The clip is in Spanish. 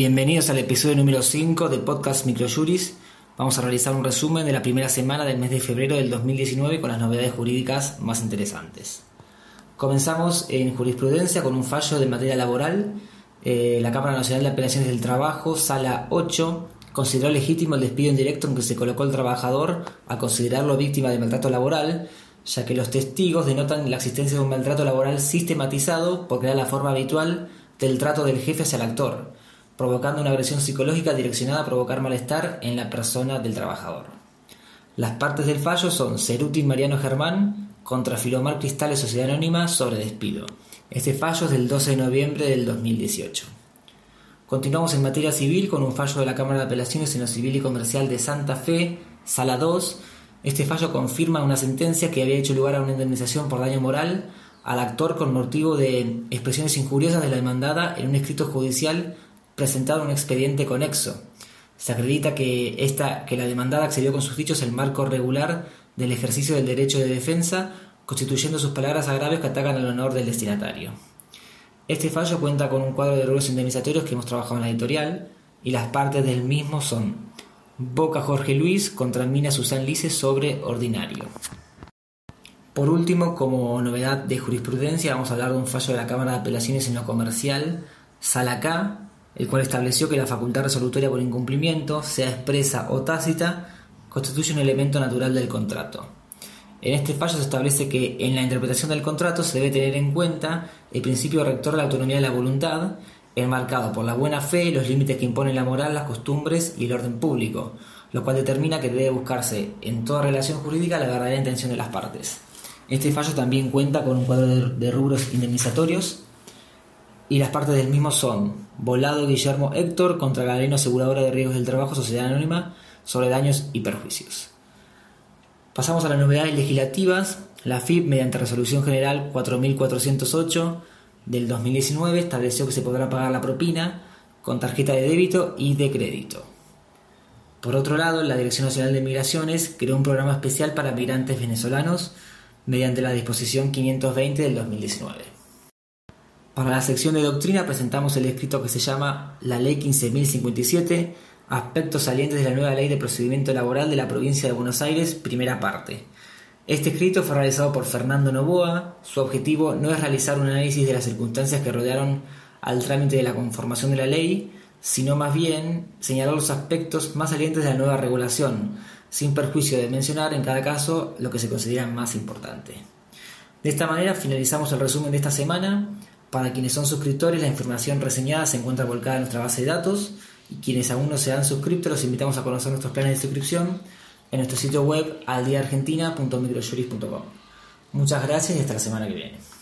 Bienvenidos al episodio número 5 de Podcast Microjuris. Vamos a realizar un resumen de la primera semana del mes de febrero del 2019 con las novedades jurídicas más interesantes. Comenzamos en jurisprudencia con un fallo de materia laboral. Eh, la Cámara Nacional de Apelaciones del Trabajo, Sala 8, consideró legítimo el despido indirecto en que se colocó el trabajador a considerarlo víctima de maltrato laboral, ya que los testigos denotan la existencia de un maltrato laboral sistematizado porque era la forma habitual del trato del jefe hacia el actor provocando una agresión psicológica direccionada a provocar malestar en la persona del trabajador. Las partes del fallo son Ceruti Mariano Germán contra Filomar Cristales Sociedad Anónima sobre despido. Este fallo es del 12 de noviembre del 2018. Continuamos en materia civil con un fallo de la Cámara de Apelaciones en lo Civil y Comercial de Santa Fe, Sala 2. Este fallo confirma una sentencia que había hecho lugar a una indemnización por daño moral al actor con motivo de expresiones injuriosas de la demandada en un escrito judicial presentado un expediente conexo. Se acredita que, esta, que la demandada accedió con sus dichos el marco regular del ejercicio del derecho de defensa, constituyendo sus palabras agravios que atacan al honor del destinatario. Este fallo cuenta con un cuadro de rubros indemnizatorios que hemos trabajado en la editorial y las partes del mismo son Boca Jorge Luis contra Mina Susan Lice sobre ordinario. Por último, como novedad de jurisprudencia, vamos a hablar de un fallo de la Cámara de Apelaciones en lo comercial, Sala el cual estableció que la facultad resolutoria por incumplimiento, sea expresa o tácita, constituye un elemento natural del contrato. En este fallo se establece que en la interpretación del contrato se debe tener en cuenta el principio rector de la autonomía de la voluntad, enmarcado por la buena fe y los límites que imponen la moral, las costumbres y el orden público, lo cual determina que debe buscarse en toda relación jurídica la verdadera intención de las partes. Este fallo también cuenta con un cuadro de rubros indemnizatorios y las partes del mismo son Volado Guillermo Héctor contra Galeno Aseguradora de Riesgos del Trabajo Sociedad Anónima sobre daños y perjuicios. Pasamos a las novedades legislativas. La FIP, mediante resolución general 4408 del 2019, estableció que se podrá pagar la propina con tarjeta de débito y de crédito. Por otro lado, la Dirección Nacional de Migraciones creó un programa especial para migrantes venezolanos mediante la disposición 520 del 2019. Para la sección de doctrina presentamos el escrito que se llama La Ley 15.057, aspectos salientes de la nueva Ley de Procedimiento Laboral de la Provincia de Buenos Aires, primera parte. Este escrito fue realizado por Fernando Novoa. Su objetivo no es realizar un análisis de las circunstancias que rodearon al trámite de la conformación de la ley, sino más bien señalar los aspectos más salientes de la nueva regulación, sin perjuicio de mencionar en cada caso lo que se considera más importante. De esta manera finalizamos el resumen de esta semana. Para quienes son suscriptores, la información reseñada se encuentra volcada en nuestra base de datos y quienes aún no se han suscrito, los invitamos a conocer nuestros planes de suscripción en nuestro sitio web aldiaargentina.microjuris.com. Muchas gracias y hasta la semana que viene.